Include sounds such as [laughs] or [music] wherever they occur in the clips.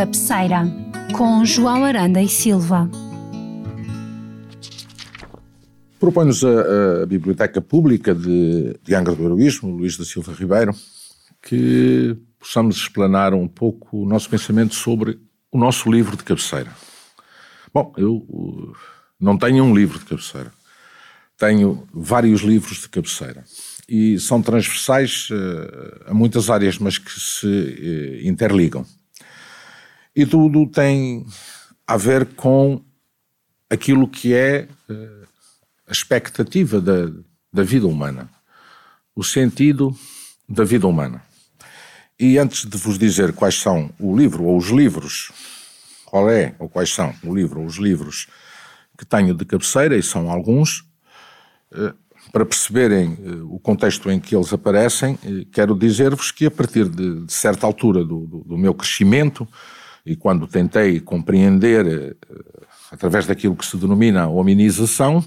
cabeceira, com João Aranda e Silva. Propõe-nos a, a, Biblioteca Pública de, de Angra do Heroísmo, Luís da Silva Ribeiro, que possamos explanar um pouco o nosso pensamento sobre o nosso livro de cabeceira. Bom, eu não tenho um livro de cabeceira. Tenho vários livros de cabeceira. E são transversais uh, a muitas áreas, mas que se uh, interligam. E tudo tem a ver com aquilo que é uh, a expectativa da, da vida humana, o sentido da vida humana. E antes de vos dizer quais são o livro ou os livros, qual é ou quais são o livro ou os livros que tenho de cabeceira, e são alguns, eh, para perceberem eh, o contexto em que eles aparecem, eh, quero dizer-vos que a partir de, de certa altura do, do, do, meu crescimento, e quando tentei compreender, através daquilo que se denomina hominização,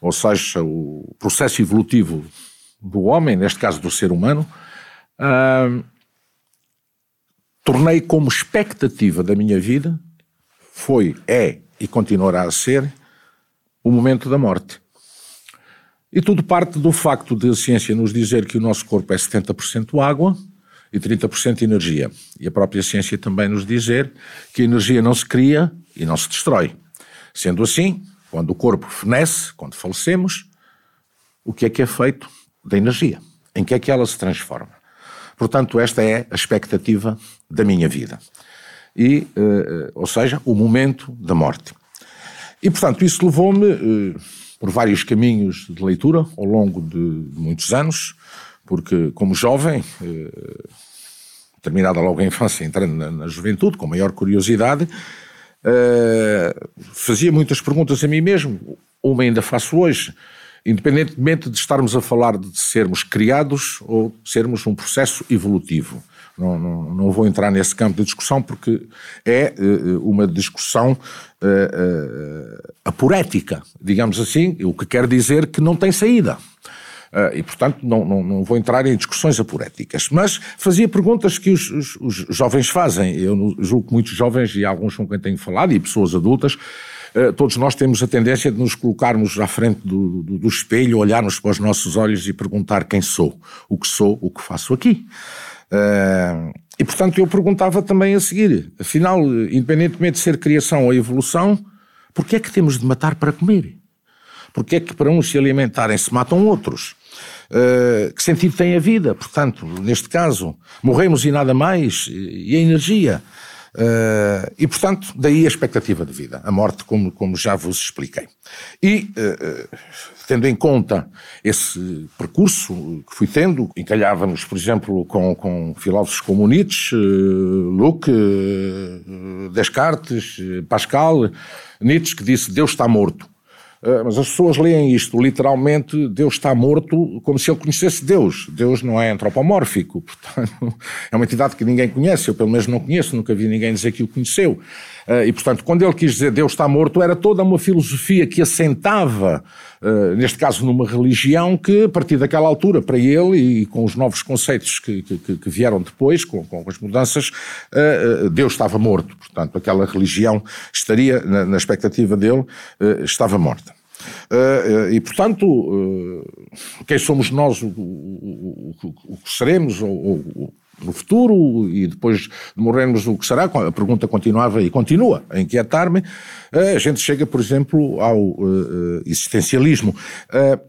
ou seja, o processo evolutivo do homem, neste caso do ser humano, tornei como expectativa da minha vida, foi, é e continuará a ser, o momento da morte. E tudo parte do facto de a ciência nos dizer que o nosso corpo é 70% água e 30% energia. E a própria ciência também nos dizer que a energia não se cria e não se destrói. Sendo assim, quando o corpo fenece, quando falecemos, o que é que é feito da energia? Em que é que ela se transforma? Portanto, esta é a expectativa da minha vida. E, uh, ou seja, o momento da morte. E, portanto, isso levou-me uh, por vários caminhos de leitura ao longo de, de muitos anos, porque, como jovem, uh, terminada logo a infância, entrando na, na juventude, com maior curiosidade, fazia muitas perguntas a mim mesmo. Uma ainda faço hoje independentemente de estarmos a falar de sermos criados ou sermos um processo evolutivo. Não, não, não vou entrar nesse campo de discussão porque é uh, uma discussão uh, uh, aporética, digamos assim, o que quer dizer que não tem saída. Uh, e, portanto, não, não, não, vou entrar em discussões aporéticas. Mas fazia perguntas que os, os, os jovens fazem. Eu julgo que muitos jovens, e alguns com quem tenho falado, e pessoas adultas, eh, todos nós temos a tendência de nos colocarmos à frente do, do, do, espelho, olharmos para os nossos olhos e perguntar quem sou, o que sou, o que faço aqui. Uh, e portanto eu perguntava também a seguir, afinal, independentemente de ser criação ou evolução, porquê é que temos de matar para comer? Porquê é que para uns se alimentarem se matam outros? Uh, que sentido tem a vida? Portanto, neste caso, morremos e nada mais, e a energia? Uh, e, portanto, daí a expectativa de vida, a morte, como, como já vos expliquei. E, uh, tendo em conta esse percurso que fui tendo, encalhávamos, por exemplo, com, com filósofos como Nietzsche, Luke, Descartes, Pascal, Nietzsche que disse Deus está morto. Ah, mas as pessoas leem isto literalmente, Deus está morto, como se ele conhecesse Deus. Deus não é antropomórfico, [laughs] portanto, é uma entidade que ninguém conhece, eu pelo menos não conheço, nunca vi ninguém dizer que o conheceu. Ah, e, portanto, quando ele quis dizer Deus está morto, era toda uma filosofia que assentava, ah, neste caso numa religião, que a partir daquela altura, para ele e com os novos conceitos que, que, que vieram depois, com, com, as mudanças, Deus estava morto. Portanto, aquela religião estaria, na, na expectativa dele, estava morta. Uh, e, portanto, uh, quem somos nós, o, o, o, o que seremos, ou, ou, no futuro, e depois de morrermos, o que será? A pergunta continuava e continua a inquietar-me. Uh, a gente chega, por exemplo, ao existencialismo.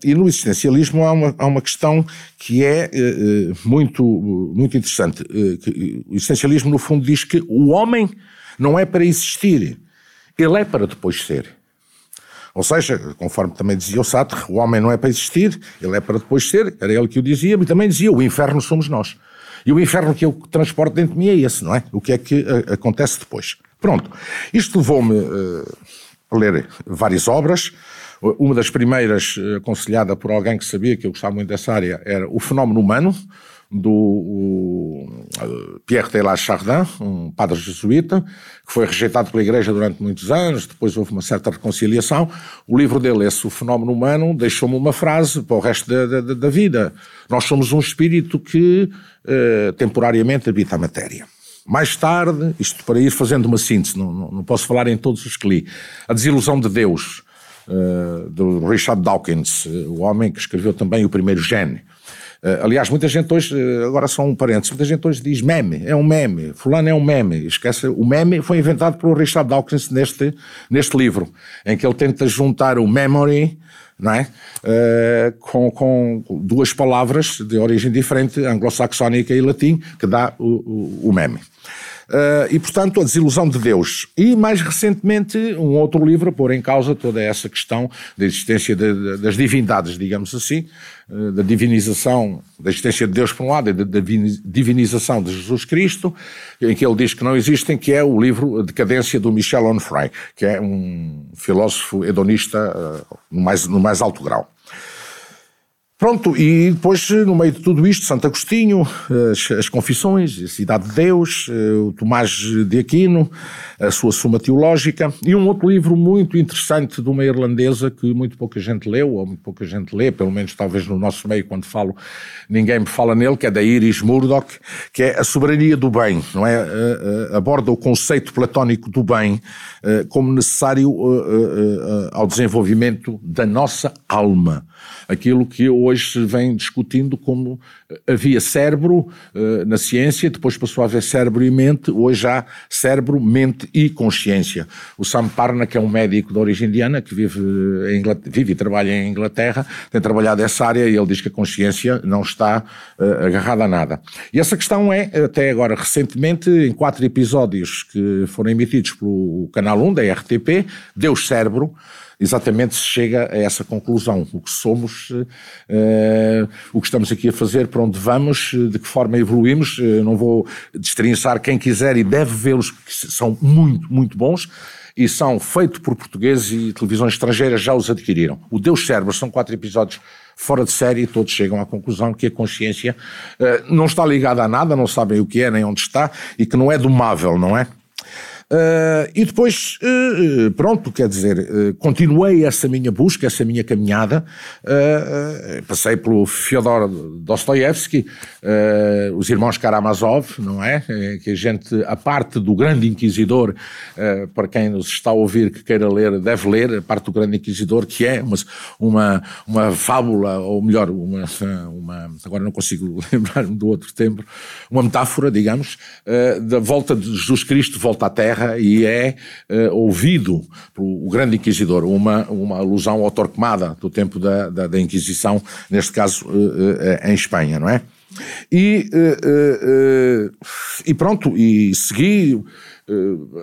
e no existencialismo há uma, há uma questão que é muito, muito interessante. Que, o existencialismo, no fundo, diz que o homem não é para existir, ele é para depois ser. Ou seja, conforme também dizia o Sartre, o homem não é para existir, ele é para depois ser, era ele que o dizia, e também dizia, o inferno somos nós. E o inferno que eu transporto dentro de mim é esse, não é? O que é que uh, acontece depois. Pronto. Isto levou-me uh, a ler várias obras. Uma das primeiras, uh, aconselhada por alguém que sabia que eu gostava muito dessa área, era O Fenómeno Humano, do Pierre Teilhard Chardin, um padre jesuíta, que foi rejeitado pela Igreja durante muitos anos, depois houve uma certa reconciliação. O livro dele, esse O Fenómeno Humano, deixou-me uma frase para o resto da, da, da vida. Nós somos um espírito que uh, temporariamente habita a matéria. Mais tarde, isto para ir fazendo uma síntese, não, não, não posso falar em todos os que li, A Desilusão de Deus, uh, do Richard Dawkins, o homem que escreveu também o primeiro Gene. Uh, aliás, muita gente hoje, agora só um parênteses, muita gente hoje diz meme, é um meme, fulano é um meme. Esquece, o meme foi inventado pelo Richard Dawkins neste, neste livro, em que ele tenta juntar o memory não é? Uh, com, com, duas palavras de origem diferente, anglo-saxónica e latim, que dá o, o, o meme. Uh, e, portanto, a desilusão de Deus. E, mais recentemente, um outro livro a pôr em causa toda essa questão da existência de, de, das divindades, digamos assim, uh, da divinização, da existência de Deus por um lado e da divinização de Jesus Cristo, em que ele diz que não existem, que é o livro Decadência do Michel Onfray, que é um filósofo hedonista uh, no, mais, no mais alto grau. Pronto, e depois, no meio de tudo isto, Santo Agostinho, as, as Confissões, a Cidade de Deus, eh, o Tomás de Aquino, a sua Suma Teológica, e um outro livro muito interessante de uma irlandesa que muito pouca gente leu, ou muito pouca gente lê, pelo menos talvez no nosso meio, quando falo, ninguém me fala nele, que é da Iris Murdoch, que é A Soberania do Bem, não é? Eh, eh, aborda o conceito platónico do bem como necessário ao desenvolvimento da nossa alma aquilo que hoje se vem discutindo como havia cérebro uh, na ciência, depois passou a haver cérebro e mente, hoje há cérebro, mente e consciência. O Sam Parna, que é um médico de origem indiana, que vive, vive e trabalha em Inglaterra, tem trabalhado essa área e ele diz que a consciência não está agarrada a nada. E essa questão é, até agora, recentemente, em quatro episódios que foram emitidos pelo canal 1 da RTP, Deus Cérebro, exatamente se chega a essa conclusão. O que somos, uh, o que estamos aqui a fazer, para onde vamos, de que forma evoluímos. Uh, não vou destrinçar quem quiser e deve vê-los, porque são muito, muito bons. E são feitos por portugueses e televisões estrangeiras já os adquiriram. O Deus Cérebro são quatro episódios fora de série e todos chegam à conclusão que a consciência uh, não está ligada a nada, não sabem o que é nem onde está e que não é domável, não é? Uh, e depois, uh, pronto, quer dizer, uh, continuei essa minha busca, essa minha caminhada. passei pelo Fyodor Dostoevsky, os irmãos Karamazov, não é? Que a gente, a parte do Grande Inquisidor, para quem nos está a ouvir que queira ler, deve ler a parte do Grande Inquisidor, que é uma, uma, uma fábula, ou melhor, uma, uma agora não consigo [laughs] lembrar-me do outro tempo, uma metáfora, digamos, da volta de Jesus Cristo, volta à Terra e é uh, ouvido pelo grande inquisidor, uma, uma alusão ao Torquemada do tempo da, da, da Inquisição, neste caso uh, uh, em Espanha, não é? E, e pronto, e segui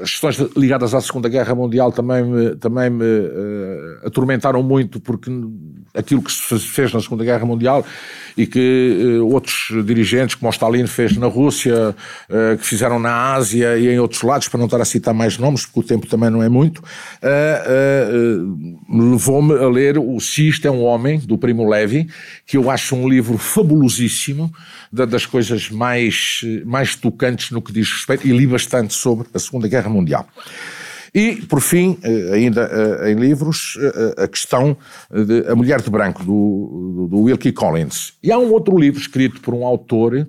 as questões ligadas à Segunda Guerra Mundial também me, também me atormentaram muito porque aquilo que se fez na Segunda Guerra Mundial e que uh, outros dirigentes, como o Stalin fez na Rússia, uh, que fizeram na Ásia e em outros lados, para não estar a citar mais nomes, porque o tempo também não é muito, uh, levou-me a ler O Cista é um Homem, do Primo Levi, que eu acho um livro fabulosíssimo, das coisas mais, mais tocantes no que diz respeito, e li bastante sobre a Segunda Guerra Mundial. E, por fim, eh, ainda eh, em livros, eh, a questão de A Mulher de Branco, do, do Wilkie Collins. E há um outro livro escrito por um autor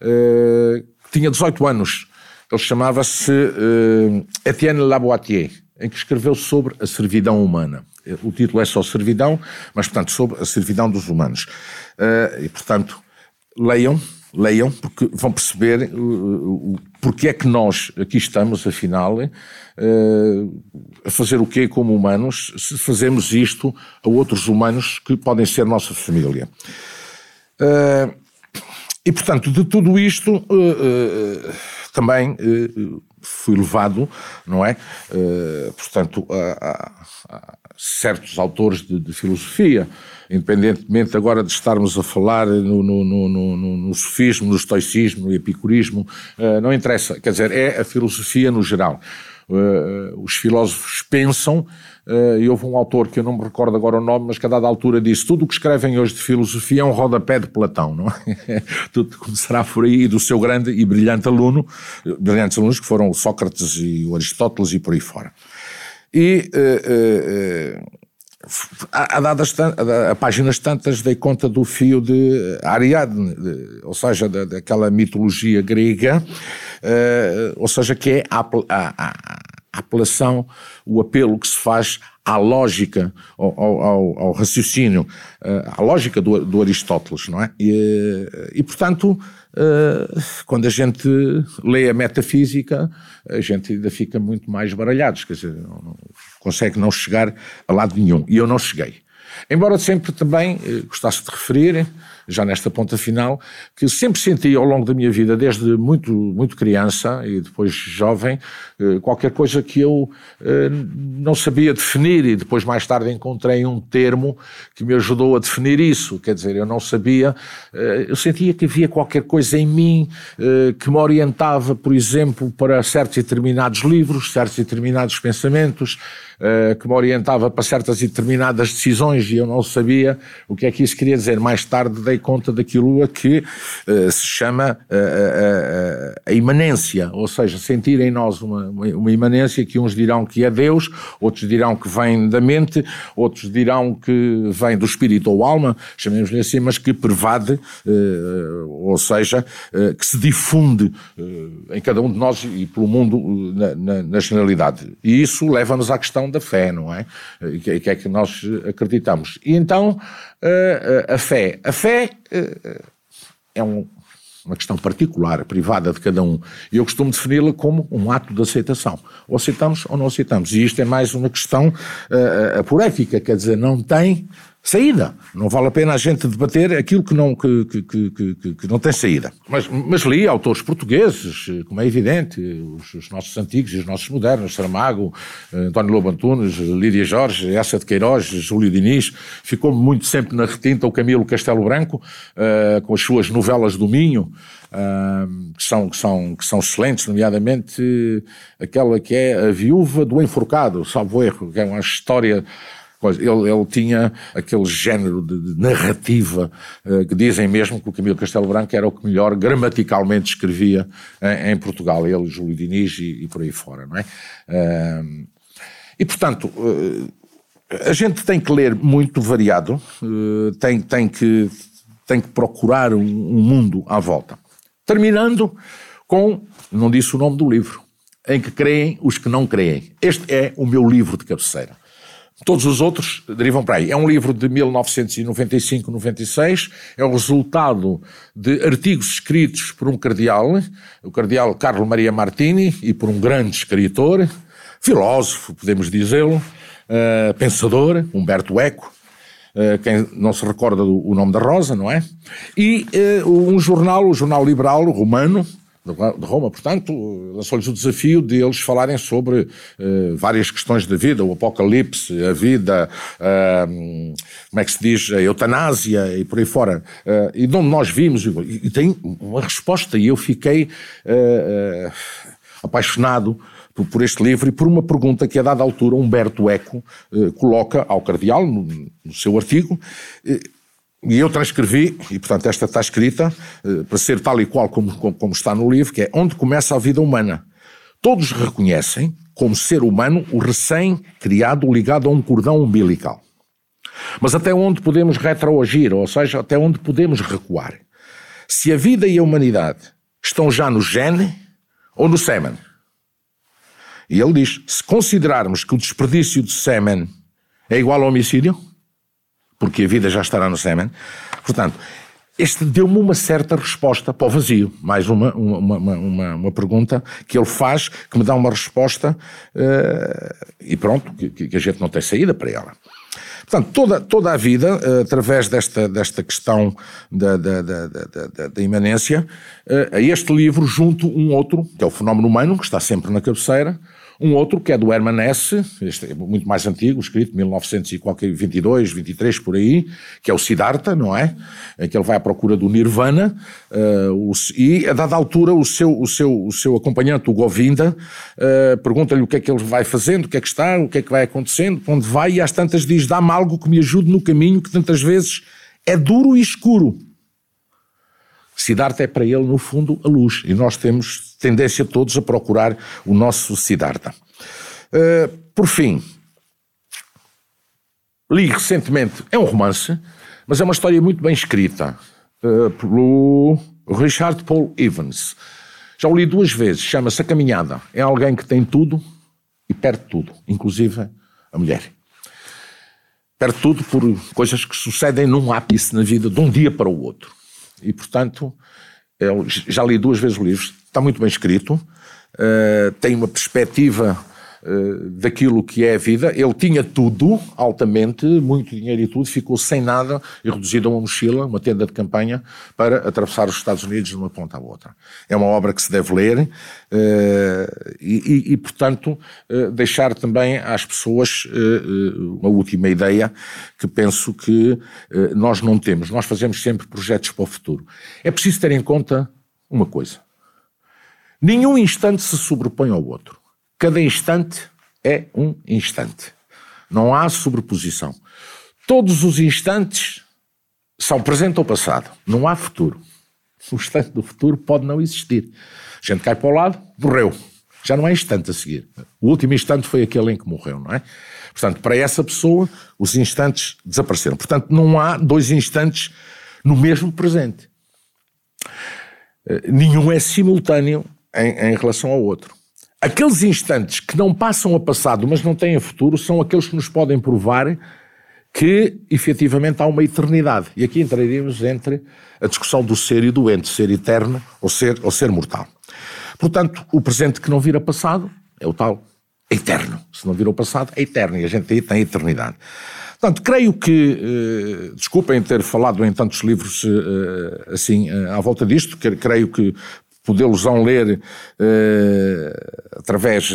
que tinha 18 anos. Ele chamava-se Etienne Laboitier, em que escreveu sobre a servidão humana. O título é só Servidão, mas, portanto, sobre a servidão dos humanos. E, portanto, leiam, leiam, porque vão perceber uh, porque é que nós aqui estamos, afinal, uh, a fazer o quê como humanos, se fazemos isto a outros humanos que podem ser nossa família. Uh, e, portanto, de tudo isto, uh, também fui levado, não é? portanto, a, a, a, certos autores de, de filosofia, independentemente agora de estarmos a falar no, no, no, no sofismo, no estoicismo, no epicurismo, uh, não interessa. Quer dizer, é a filosofia no geral. Uh, os filósofos pensam, uh, e houve um autor que eu não me recordo agora o nome, mas que a dada altura disse: tudo o que escrevem hoje de filosofia é um rodapé de Platão, não é? [laughs] tudo começará por aí do seu grande e brilhante aluno, brilhantes alunos que foram Sócrates e o Aristóteles e por aí fora. E uh, a, a, dadas, a, páginas tantas dei conta do fio de Ariadne, de, ou seja, da, daquela mitologia grega ou seja, que é a, a, a apelação, o apelo que se faz à lógica, ao, ao, ao raciocínio, à lógica do, do Aristóteles, não é? E, e portanto, quando a gente lê a metafísica, a gente ainda fica muito mais baralhados, quer dizer, não, consegue não chegar a lado nenhum. E eu não cheguei. Embora sempre também eh, gostasse de referir, já nesta ponta final, que sempre senti ao longo da minha vida, desde muito, muito criança e depois jovem, eh, qualquer coisa que eu eh, não sabia definir e depois mais tarde encontrei um termo que me ajudou a definir isso. Quer dizer, eu não sabia, eh, eu sentia que havia qualquer coisa em mim que me orientava, por exemplo, para certos e determinados livros, certos e determinados pensamentos, que me orientava para certas e determinadas decisões e eu não sabia o que é que isso queria dizer. Mais tarde dei conta daquilo a que se chama a, a, imanência, ou seja, sentir em nós uma, uma imanência que uns dirão que é Deus, outros dirão que vem da mente, outros dirão que vem do espírito ou alma, chamemos-lhe assim, mas que pervade, eh, ou seja, eh, que se difunde eh, em cada um de nós e pelo mundo na, na, na generalidade. E isso leva-nos à questão da fé, não é? E que, é que nós acreditamos. E então, a fé. A fé é um uma questão particular, privada de cada um. E eu costumo defini-la como um ato de aceitação. Ou aceitamos ou não aceitamos. E isto é mais uma questão por ética, quer dizer, não tem saída. Não vale a pena a gente debater aquilo que não, que, que, que, que não tem saída. Mas, mas, li autores portugueses, como é evidente, os, os, nossos antigos e os nossos modernos, Saramago, António Lobo Antunes, Lídia Jorge, Essa de Queiroz, Júlio Diniz, ficou muito sempre na retinta o Camilo Castelo Branco, uh, com as suas novelas do Minho, uh, que, são, que, são, que são excelentes, nomeadamente aquela que é A Viúva do Enforcado, salvo erro, que é uma história ele, ele tinha aquele género de, de narrativa uh, que dizem mesmo que o Camilo Castelo Branco era o que melhor gramaticalmente escrevia em, em Portugal, ele, Júlio Diniz e, e, por aí fora, não é? Uh, e portanto, uh, a gente tem que ler muito variado, tem, tem, que, tem que procurar um, um mundo à volta. Terminando com, não disse o nome do livro, em que creem os que não creem. Este é o meu livro de cabeceira. Todos os outros derivam para aí. É um livro de 1995-96, é o resultado de artigos escritos por um cardeal, o cardeal Carlo Maria Martini, e por um grande escritor, filósofo, podemos dizê-lo, uh, pensador, Humberto Eco, uh, quem não se recorda do nome da Rosa, não é? E uh, um jornal, o Jornal Liberal Romano, de Roma, portanto, lançou-lhes o desafio de eles falarem sobre uh, várias questões da vida, o apocalipse, a vida, uh, como é que se diz, a eutanásia e por aí fora. Uh, e de onde nós vimos, e, e tem uma resposta, e eu fiquei apaixonado por, por, este livro e por uma pergunta que a dada altura Humberto Eco coloca ao cardeal no, no seu artigo e eu transcrevi, e portanto esta está escrita, eh, para ser tal e qual como, como, está no livro, que é onde começa a vida humana. Todos reconhecem, como ser humano, o recém-criado ligado a um cordão umbilical. Mas até onde podemos retroagir, ou seja, até onde podemos recuar? Se a vida e a humanidade estão já no gene ou no sêmen? E ele diz: se considerarmos que o desperdício de sêmen é igual ao homicídio, porque a vida já estará no sêmen. Portanto, este deu-me uma certa resposta para o vazio. Mais uma, uma, uma, uma, pergunta que ele faz, que me dá uma resposta uh, e pronto, que, que, a gente não tem saída para ela. Portanto, toda, toda a vida, uh, através desta, desta questão da, da, da, da, da imanência, uh, a este livro junto um outro, que é o fenómeno humano, que está sempre na cabeceira, um outro que é do Hermann Hesse, este é muito mais antigo, escrito 1922, 23 por aí, que é o Siddhartha, não é? Em que ele vai à procura do Nirvana uh, o, e a dada altura o seu, o seu, o seu acompanhante, o Govinda, uh, pergunta-lhe o que é que ele vai fazendo, o que é que está, o que é que vai acontecendo, para onde vai e às tantas diz, dá-me algo que me ajude no caminho que tantas vezes é duro e escuro. Siddhartha é para ele, no fundo, a luz. E nós temos tendência todos a procurar o nosso Siddhartha. Uh, por fim, li recentemente, é um romance, mas é uma história muito bem escrita, uh, pelo Richard Paul Evans. Já o li duas vezes, chama-se A Caminhada. É alguém que tem tudo e perde tudo, inclusive a mulher. Perde tudo por coisas que sucedem num ápice na vida, de um dia para o outro. E, portanto, eu já li duas vezes o livro, está muito bem escrito, uh, tem uma perspectiva uh, daquilo que é a vida. Ele tinha tudo, altamente, muito dinheiro e tudo, ficou sem nada e reduzido a uma mochila, uma tenda de campanha, para atravessar os Estados Unidos de uma ponta à outra. É uma obra que se deve ler uh, e, e, e, portanto, deixar também às pessoas uma última ideia que penso que nós não temos. Nós fazemos sempre projetos para o futuro. É preciso ter em conta uma coisa Nenhum instante se sobrepõe ao outro. Cada instante é um instante. Não há sobreposição. Todos os instantes são presente ou passado. Não há futuro. O instante do futuro pode não existir. A gente cai para o lado, morreu. Já não é instante a seguir. O último instante foi aquele em que morreu, não é? Portanto, para essa pessoa, os instantes desapareceram. Portanto, não há dois instantes no mesmo presente. Eh, nenhum é simultâneo em, em relação ao outro. Aqueles instantes que não passam a passado, mas não têm futuro, são aqueles que nos podem provar que efetivamente há uma eternidade. E aqui entraríamos entre a discussão do ser e do ente, ser eterno ou ser, ou ser mortal. Portanto, o presente que não vira passado é o tal eterno. Se não vira o passado, é eterno. E a gente aí tem a eternidade. Portanto, creio que, eh, desculpem ter falado em tantos livros eh, assim eh, à volta disto, creio que podê-los-ão ler uh, através,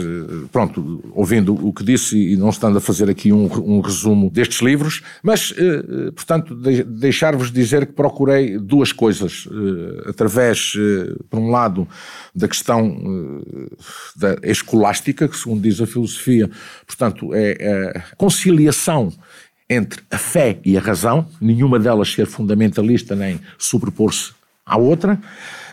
pronto, ouvindo o que disse e não estando a fazer aqui um, um resumo destes livros, mas, uh, portanto, de, deixar-vos dizer que procurei duas coisas, uh, através, por um lado, da questão da escolástica, que segundo diz a filosofia, portanto, é a conciliação entre a fé e a razão, nenhuma delas ser fundamentalista nem sobrepor-se à outra,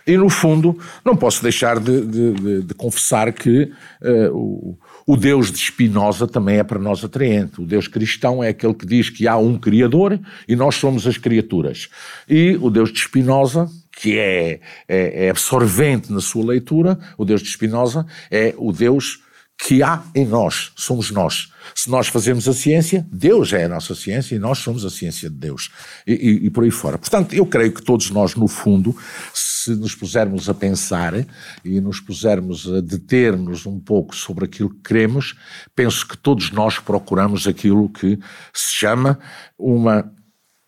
e, no fundo, não posso deixar de, de, de, de confessar que uh, o, o Deus de Spinoza também é para nós atraente. O Deus cristão é aquele que diz que há um Criador e nós somos as criaturas. E o Deus de Spinoza, que é, é, é absorvente na sua leitura, o Deus de Spinoza é o Deus que há em nós, somos nós. Se nós fazemos a ciência, Deus é a nossa ciência e nós somos a ciência de Deus. E, e, e, por aí fora. Portanto, eu creio que todos nós, no fundo, se nos pusermos a pensar e nos pusermos a deter-nos um pouco sobre aquilo que queremos, penso que todos nós procuramos aquilo que se chama uma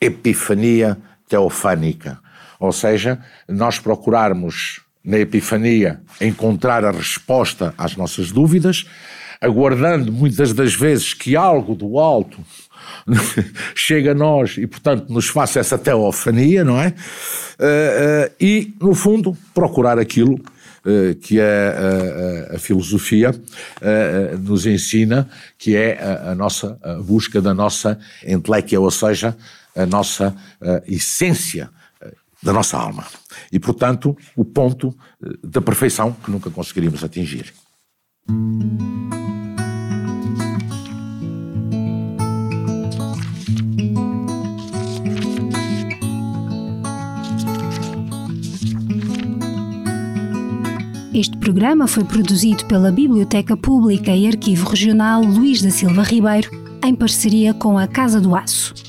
epifania teofânica. Ou seja, nós procurarmos na Epifania, encontrar a resposta às nossas dúvidas, aguardando muitas das vezes que algo do alto [laughs] chegue a nós e, portanto, nos faça essa teofania, não é? Uh, uh, e, no fundo, procurar aquilo uh, que a, a, a filosofia nos ensina, que é a, a nossa a busca da nossa intelectia, ou seja, a nossa essência da nossa alma. E, portanto, o ponto eh, da perfeição que nunca conseguiríamos atingir. Este programa foi produzido pela Biblioteca Pública e Arquivo Regional Luís da Silva Ribeiro, em parceria com a Casa do Aço.